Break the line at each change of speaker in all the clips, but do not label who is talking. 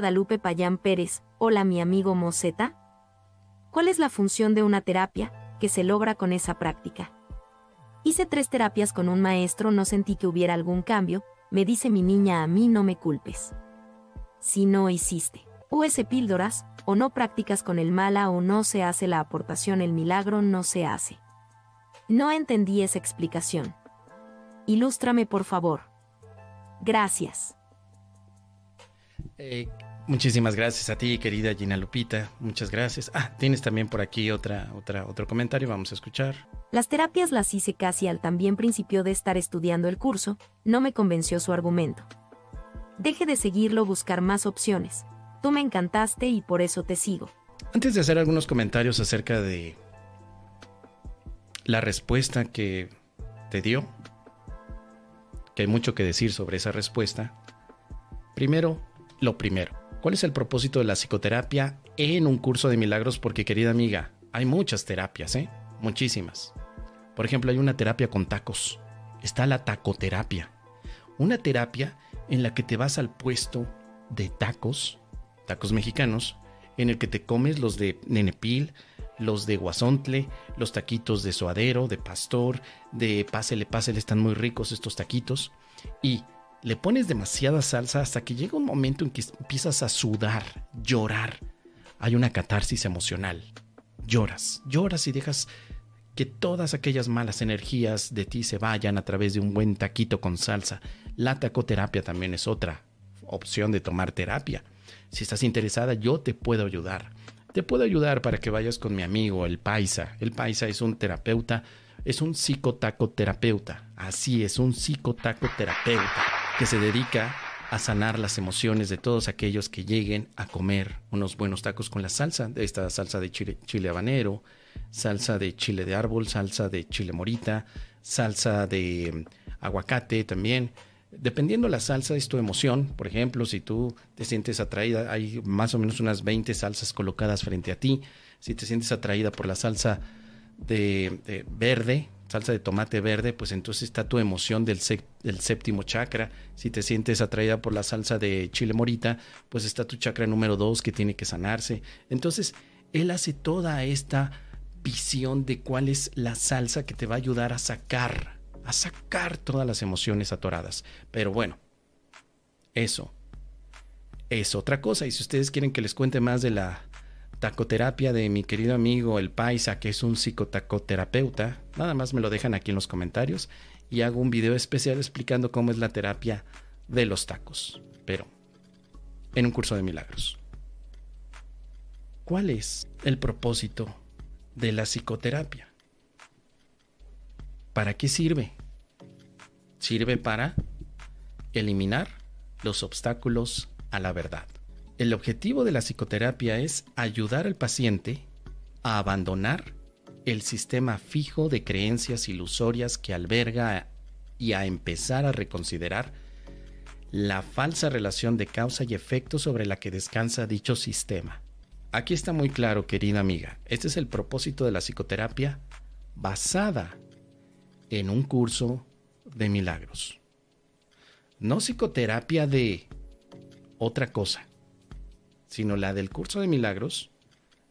Guadalupe Payán Pérez, hola mi amigo Moseta. ¿Cuál es la función de una terapia que se logra con esa práctica? Hice tres terapias con un maestro, no sentí que hubiera algún cambio, me dice mi niña a mí no me culpes. Si no hiciste, o ese píldoras, o no practicas con el mala o no se hace la aportación, el milagro no se hace. No entendí esa explicación. Ilústrame por favor. Gracias.
Eh, muchísimas gracias a ti, querida Gina Lupita. Muchas gracias. Ah, tienes también por aquí otra, otra, otro comentario. Vamos a escuchar.
Las terapias las hice casi al también principio de estar estudiando el curso. No me convenció su argumento. Deje de seguirlo, buscar más opciones. Tú me encantaste y por eso te sigo.
Antes de hacer algunos comentarios acerca de la respuesta que te dio, que hay mucho que decir sobre esa respuesta, primero, lo primero, ¿cuál es el propósito de la psicoterapia en un curso de milagros? Porque querida amiga, hay muchas terapias, ¿eh? Muchísimas. Por ejemplo, hay una terapia con tacos. Está la tacoterapia. Una terapia en la que te vas al puesto de tacos, tacos mexicanos, en el que te comes los de nenepil, los de guasontle, los taquitos de suadero, de pastor, de pásele, pásele, están muy ricos estos taquitos. Y le pones demasiada salsa hasta que llega un momento en que empiezas a sudar, llorar. Hay una catarsis emocional. Lloras, lloras y dejas que todas aquellas malas energías de ti se vayan a través de un buen taquito con salsa. La tacoterapia también es otra opción de tomar terapia. Si estás interesada, yo te puedo ayudar. Te puedo ayudar para que vayas con mi amigo, el Paisa. El Paisa es un terapeuta, es un psicotacoterapeuta. Así es, un psicotacoterapeuta que se dedica a sanar las emociones de todos aquellos que lleguen a comer unos buenos tacos con la salsa, de esta salsa de chile, chile habanero, salsa de chile de árbol, salsa de chile morita, salsa de mm, aguacate también. Dependiendo la salsa es tu emoción. Por ejemplo, si tú te sientes atraída, hay más o menos unas 20 salsas colocadas frente a ti. Si te sientes atraída por la salsa de, verde, salsa de tomate verde, pues entonces está tu emoción del, séptimo chakra. Si te sientes atraída por la salsa de chile morita, pues está tu chakra número 2 que tiene que sanarse. Entonces, él hace toda esta visión de cuál es la salsa que te va a ayudar a sacar a sacar todas las emociones atoradas. Pero bueno, eso es otra cosa. Y si ustedes quieren que les cuente más de la tacoterapia de mi querido amigo el Paisa, que es un psicotacoterapeuta, nada más me lo dejan aquí en los comentarios y hago un video especial explicando cómo es la terapia de los tacos. Pero en un curso de milagros. ¿Cuál es el propósito de la psicoterapia? ¿Para qué sirve? Sirve para eliminar los obstáculos a la verdad. El objetivo de la psicoterapia es ayudar al paciente a abandonar el sistema fijo de creencias ilusorias que alberga y a empezar a reconsiderar la falsa relación de causa y efecto sobre la que descansa dicho sistema. Aquí está muy claro, querida amiga, este es el propósito de la psicoterapia basada en un curso de milagros. No psicoterapia de otra cosa, sino la del curso de milagros.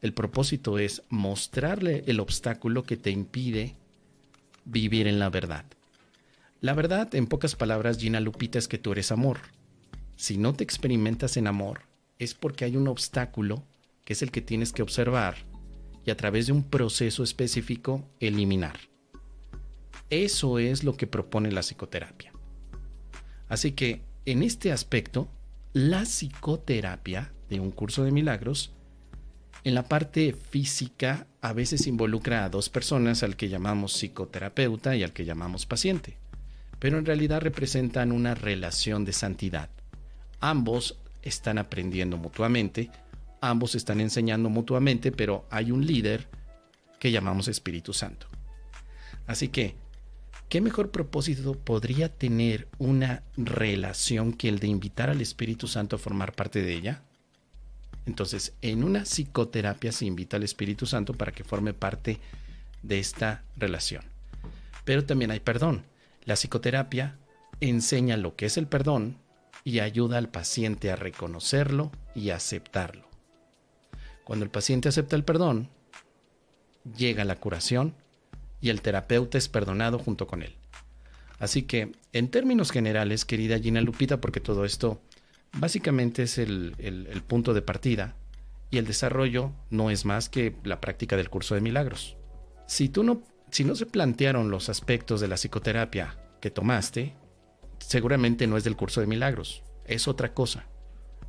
El propósito es mostrarle el obstáculo que te impide vivir en la verdad. La verdad, en pocas palabras, Gina Lupita, es que tú eres amor. Si no te experimentas en amor, es porque hay un obstáculo que es el que tienes que observar y a través de un proceso específico eliminar. Eso es lo que propone la psicoterapia. Así que en este aspecto, la psicoterapia de un curso de milagros, en la parte física a veces involucra a dos personas, al que llamamos psicoterapeuta y al que llamamos paciente, pero en realidad representan una relación de santidad. Ambos están aprendiendo mutuamente, ambos están enseñando mutuamente, pero hay un líder que llamamos Espíritu Santo. Así que ¿Qué mejor propósito podría tener una relación que el de invitar al Espíritu Santo a formar parte de ella? Entonces, en una psicoterapia se invita al Espíritu Santo para que forme parte de esta relación. Pero también hay perdón. La psicoterapia enseña lo que es el perdón y ayuda al paciente a reconocerlo y aceptarlo. Cuando el paciente acepta el perdón, llega la curación y el terapeuta es perdonado junto con él. Así que, en términos generales, querida Gina Lupita, porque todo esto básicamente es el, punto de partida y el desarrollo no es más que la práctica del curso de milagros. Si tú no, si no se plantearon los aspectos de la psicoterapia que tomaste, seguramente no es del curso de milagros, es otra cosa.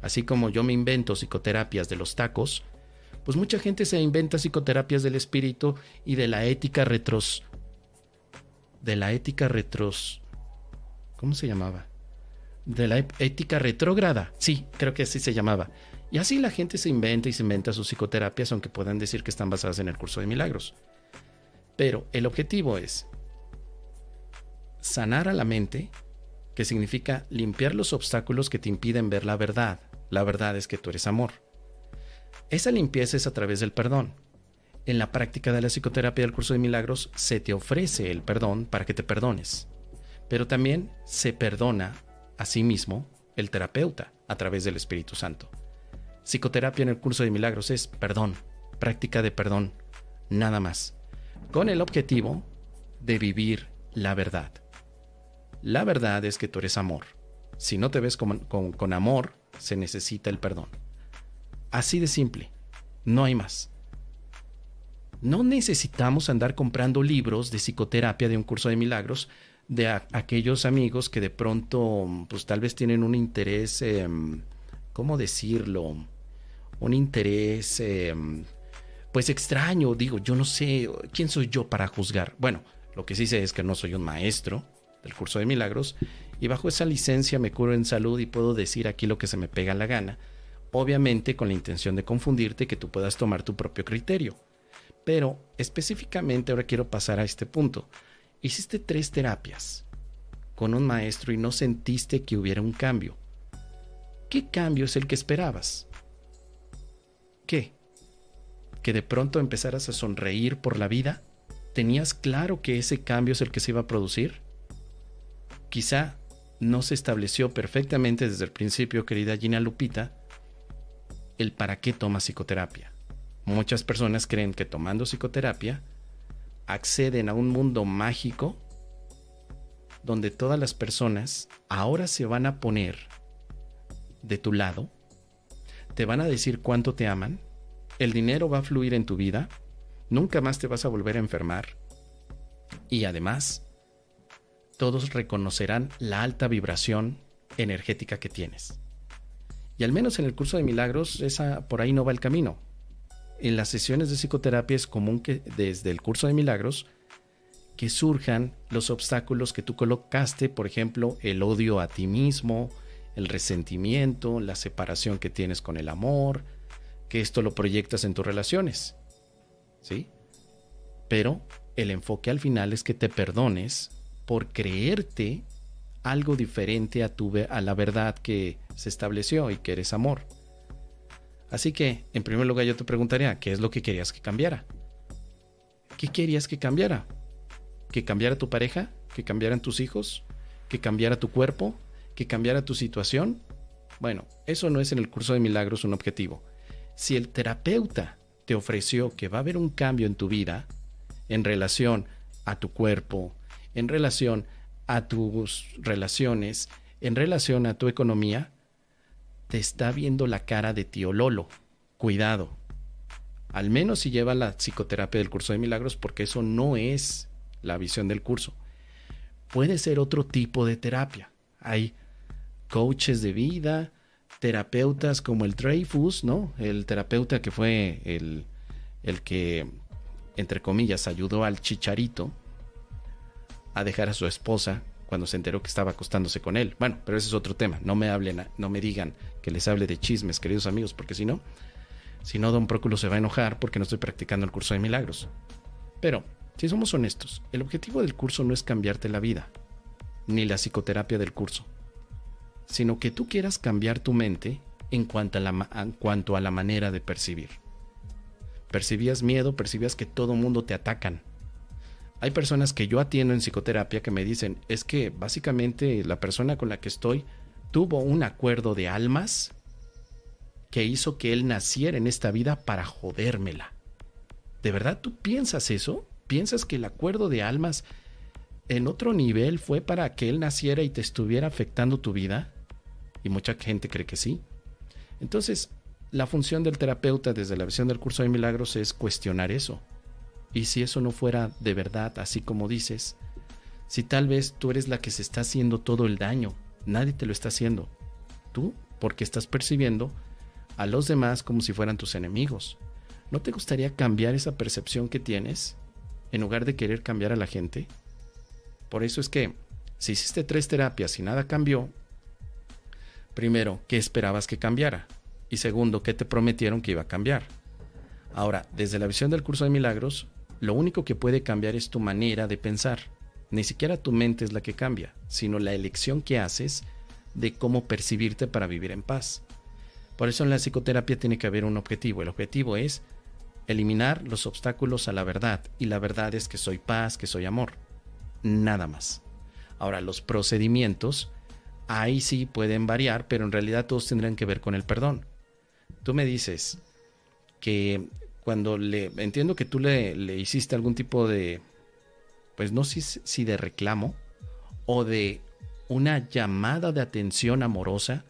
Así como yo me invento psicoterapias de los tacos, pues mucha gente se inventa psicoterapias del espíritu y de la ética retros de la ética retros ¿cómo se llamaba? De la ética retrógrada. Sí, creo que así se llamaba. Y así la gente se inventa y se inventa sus psicoterapias, aunque puedan decir que están basadas en el curso de milagros. Pero el objetivo es sanar a la mente, que significa limpiar los obstáculos que te impiden ver la verdad. La verdad es que tú eres amor. Esa limpieza es a través del perdón. En la práctica de la psicoterapia del curso de milagros se te ofrece el perdón para que te perdones. Pero también se perdona a mismo el terapeuta a través del Espíritu Santo. Psicoterapia en el curso de milagros es perdón, práctica de perdón, nada más, con el objetivo de vivir la verdad. La verdad es que tú eres amor. Si no te ves con, con amor, se necesita el perdón. Así de simple, no hay más. No necesitamos andar comprando libros de psicoterapia de un curso de milagros de aquellos amigos que de pronto, pues tal vez tienen un interés, em, ¿cómo decirlo? Un interés, em, pues extraño, digo, yo no sé, ¿quién soy yo para juzgar? Bueno, lo que sí sé es que no soy un maestro del curso de milagros y bajo esa licencia me curo en salud y puedo decir aquí lo que se me pega la gana, obviamente con la intención de confundirte que tú puedas tomar tu propio criterio. Pero específicamente ahora quiero pasar a este punto. Hiciste tres terapias con un maestro y no sentiste que hubiera un cambio. ¿Qué cambio es el que esperabas? ¿Qué? ¿Que de pronto empezaras a sonreír por la vida? ¿Tenías claro que ese cambio es el que se iba a producir? Quizá no se estableció perfectamente desde el principio, querida Gina Lupita, el para qué tomas psicoterapia. Muchas personas creen que tomando psicoterapia acceden a un mundo mágico donde todas las personas ahora se van a poner de tu lado, te van a decir cuánto te aman, el dinero va a fluir en tu vida, nunca más te vas a volver a enfermar y además todos reconocerán la alta vibración energética que tienes. Y al menos en el curso de milagros, esa por ahí no va el camino en las sesiones de psicoterapia es común que desde el curso de milagros que surjan los obstáculos que tú colocaste, por ejemplo, el odio a ti mismo, el resentimiento, la separación que tienes con el amor, que esto lo proyectas en tus relaciones. ¿Sí? Pero el enfoque al final es que te perdones por creerte algo diferente a, tu, a la verdad que se estableció y que eres amor. Así que, en primer lugar, yo te preguntaría, ¿qué es lo que querías que cambiara? ¿Qué querías que cambiara? ¿Que cambiara tu pareja? ¿Que cambiaran tus hijos? ¿Que cambiara tu cuerpo? ¿Que cambiara tu situación? Bueno, eso no es en el curso de milagros un objetivo. Si el terapeuta te ofreció que va a haber un cambio en tu vida en relación a tu cuerpo, en relación a tus relaciones, en relación a tu economía, te está viendo la cara de tío Lolo. Cuidado. Al menos si lleva la psicoterapia del curso de milagros, porque eso no es la visión del curso. Puede ser otro tipo de terapia. Hay coaches de vida, terapeutas como el Dreyfus, ¿no? El terapeuta que fue el, el que, entre comillas, ayudó al chicharito a dejar a su esposa cuando se enteró que estaba acostándose con él. Bueno, pero ese es otro tema. No me hablen, no me digan que les hable de chismes, queridos amigos, porque si no, si no, don Próculo se va a enojar porque no estoy practicando el curso de milagros. Pero, si somos honestos, el objetivo del curso no es cambiarte la vida, ni la psicoterapia del curso, sino que tú quieras cambiar tu mente en cuanto a la, en cuanto a la manera de percibir. Percibías miedo, percibías que todo mundo te atacan, hay personas que yo atiendo en psicoterapia que me dicen, es que básicamente la persona con la que estoy tuvo un acuerdo de almas que hizo que él naciera en esta vida para jodérmela. ¿De verdad tú piensas eso? ¿Piensas que el acuerdo de almas en otro nivel fue para que él naciera y te estuviera afectando tu vida? Y mucha gente cree que sí. Entonces, la función del terapeuta desde la visión del curso de milagros es cuestionar eso. Y si eso no fuera de verdad, así como dices, si tal vez tú eres la que se está haciendo todo el daño, nadie te lo está haciendo. Tú, porque estás percibiendo a los demás como si fueran tus enemigos. ¿No te gustaría cambiar esa percepción que tienes en lugar de querer cambiar a la gente? Por eso es que, si hiciste tres terapias y nada cambió, primero, ¿qué esperabas que cambiara? Y segundo, ¿qué te prometieron que iba a cambiar? Ahora, desde la visión del curso de milagros, lo único que puede cambiar es tu manera de pensar. Ni siquiera tu mente es la que cambia, sino la elección que haces de cómo percibirte para vivir en paz. Por eso en la psicoterapia tiene que haber un objetivo. El objetivo es eliminar los obstáculos a la verdad. Y la verdad es que soy paz, que soy amor. Nada más. Ahora, los procedimientos, ahí sí pueden variar, pero en realidad todos tendrán que ver con el perdón. Tú me dices que cuando le... Entiendo que tú le, le hiciste algún tipo de... Pues no sé si de reclamo o de una llamada de atención amorosa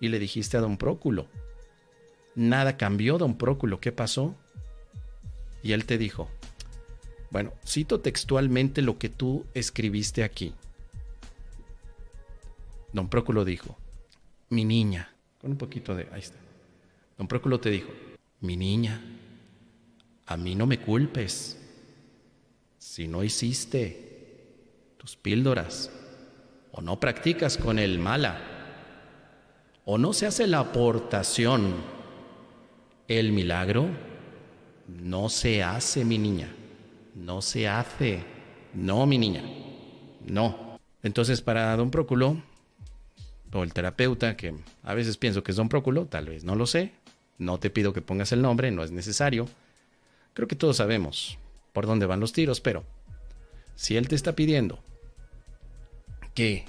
y le dijiste a don Próculo. Nada cambió, don Próculo, ¿qué pasó? Y él te dijo, bueno, cito textualmente lo que tú escribiste aquí. Don Próculo dijo, mi niña, con un poquito de... Ahí está. Don Próculo te dijo, mi niña, a mí no me culpes. Si no hiciste tus píldoras o no practicas con el mala, o no se hace la aportación, el milagro no se hace, mi niña. No se hace. No, mi niña. No. Entonces, para don Próculo, o el terapeuta, que a veces pienso que es don Próculo, tal vez no lo sé. No te pido que pongas el nombre, no es necesario. Creo que todos sabemos por dónde van los tiros, pero si él te está pidiendo que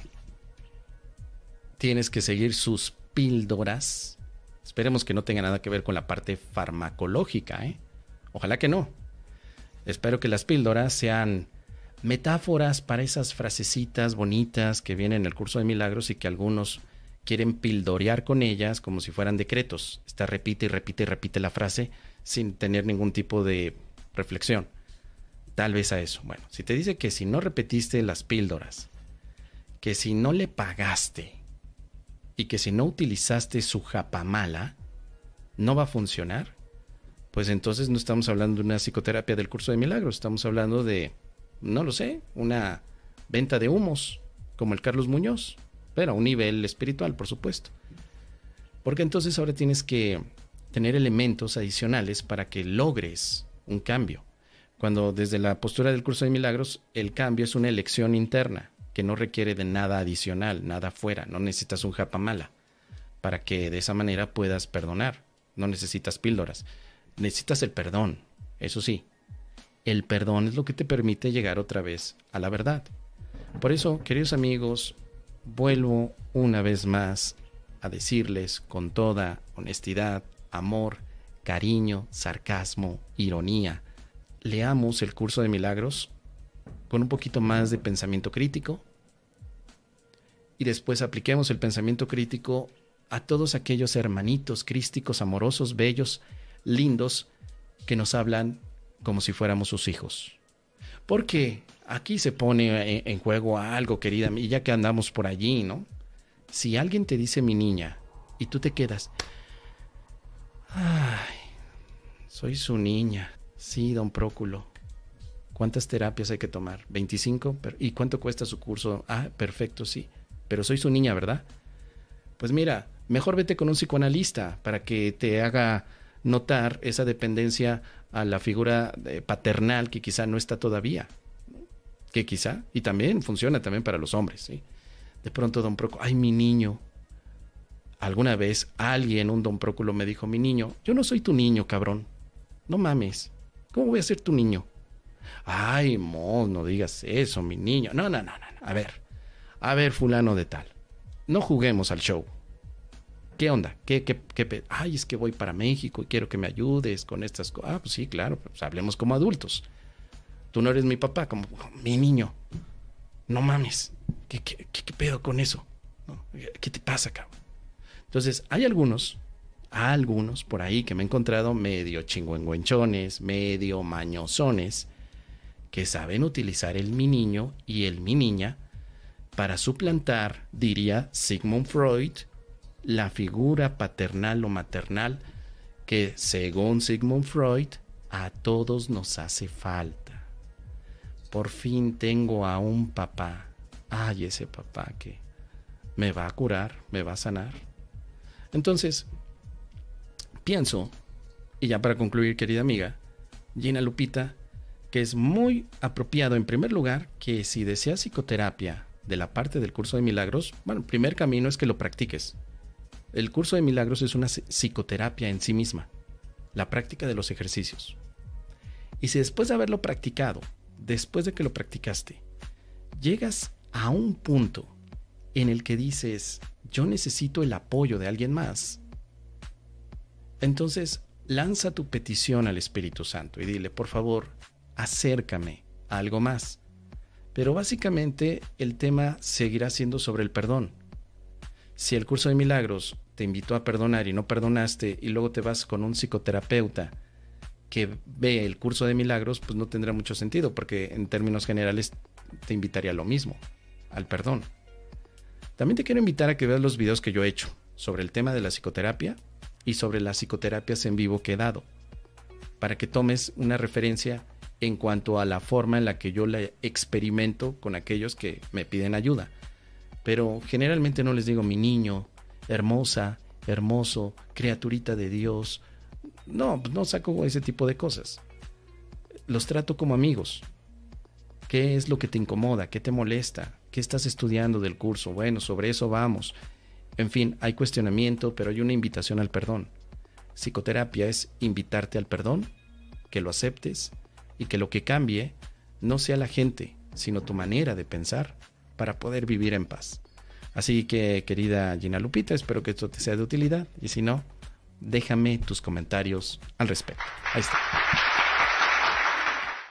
tienes que seguir sus píldoras. Esperemos que no tenga nada que ver con la parte farmacológica, ¿eh? Ojalá que no. Espero que las píldoras sean metáforas para esas frasecitas bonitas que vienen en el curso de milagros y que algunos quieren pildorear con ellas como si fueran decretos. Está repite y repite y repite la frase sin tener ningún tipo de reflexión. Tal vez a eso. Bueno, si te dice que si no repetiste las píldoras, que si no le pagaste, y que si no utilizaste su japamala, no va a funcionar, pues entonces no estamos hablando de una psicoterapia del curso de milagros, estamos hablando de, no lo sé, una venta de humos, como el Carlos Muñoz, pero a un nivel espiritual, por supuesto. Porque entonces ahora tienes que tener elementos adicionales para que logres un cambio. Cuando desde la postura del curso de milagros el cambio es una elección interna, que no requiere de nada adicional, nada fuera, no necesitas un japamala para que de esa manera puedas perdonar, no necesitas píldoras, necesitas el perdón, eso sí, el perdón es lo que te permite llegar otra vez a la verdad. Por eso, queridos amigos, vuelvo una vez más a decirles con toda honestidad, amor, cariño, sarcasmo, ironía, leamos el curso de milagros con un poquito más de pensamiento crítico y después apliquemos el pensamiento crítico a todos aquellos hermanitos crísticos, amorosos, bellos, lindos, que nos hablan como si fuéramos sus hijos. Porque aquí se pone en juego algo, querida, y ya que andamos por allí, ¿no? Si alguien te dice mi niña y tú te quedas, ay, soy su niña, sí, don Próculo, ¿Cuántas terapias hay que tomar? 25. ¿Y cuánto cuesta su curso? Ah, perfecto, sí. Pero soy su niña, ¿verdad? Pues mira, mejor vete con un psicoanalista para que te haga notar esa dependencia a la figura paternal que quizá no está todavía. Que quizá, y también funciona también para los hombres, ¿sí? De pronto don Próculo, ay, mi niño. Alguna vez alguien, un don Próculo, me dijo, mi niño, yo no soy tu niño, cabrón. No mames. ¿Cómo voy a ser tu niño? Ay, mo, no digas eso, mi niño. No, no, no, no. A ver, a ver, fulano de tal. no juguemos al show. ¿Qué onda? ¿Qué, qué, qué? Ay, es que voy para México y quiero que me ayudes con estas cosas. Ah, pues sí, claro, pues hablemos como adultos. Tú no eres mi papá, como mi niño. No mames. ¿Qué, qué, qué pedo con eso? ¿Qué te pasa, cabrón? Entonces, hay algunos, algunos por ahí que me he encontrado medio chingüengüenchones, medio mañosones, que saben utilizar el mi niño y el mi niña para suplantar, diría Sigmund Freud, la figura paternal o maternal que, según Sigmund Freud, a todos nos hace falta. Por fin tengo a un papá. Ay, ese papá que me va a curar, me va a sanar. Entonces, pienso, y ya para concluir, querida amiga, Gina Lupita, que es muy apropiado en primer lugar que si deseas psicoterapia de la parte del curso de milagros, bueno, el primer camino es que lo practiques. El curso de milagros es una psicoterapia en sí misma, la práctica de los ejercicios. Y si después de haberlo practicado, después de que lo practicaste, llegas a un punto en el que dices, yo necesito el apoyo de alguien más, entonces lanza tu petición al Espíritu Santo y dile, por favor, acércame a algo más. Pero básicamente el tema seguirá siendo sobre el perdón si el curso de milagros te invitó a perdonar y no perdonaste y luego te vas con un psicoterapeuta que ve el curso de milagros, pues no tendrá mucho sentido porque en términos generales te invitaría a lo mismo, al perdón. También te quiero invitar a que veas los videos que yo he hecho sobre el tema de la psicoterapia y sobre las psicoterapias en vivo que he dado, para que tomes una referencia en cuanto a la forma en la que yo la experimento con aquellos que me piden ayuda pero generalmente no les digo mi niño, hermosa, hermoso, criaturita de Dios. No, no saco ese tipo de cosas. Los trato como amigos. ¿Qué es lo que te incomoda? ¿Qué te molesta? ¿Qué estás estudiando del curso? Bueno, sobre eso vamos. En fin, hay cuestionamiento, pero hay una invitación al perdón. Psicoterapia es invitarte al perdón, que lo aceptes y que lo que cambie no sea la gente, sino tu manera de pensar para poder vivir en paz. Así que, querida Gina Lupita, espero que esto te sea de utilidad y si no, déjame tus comentarios al respecto. Ahí está.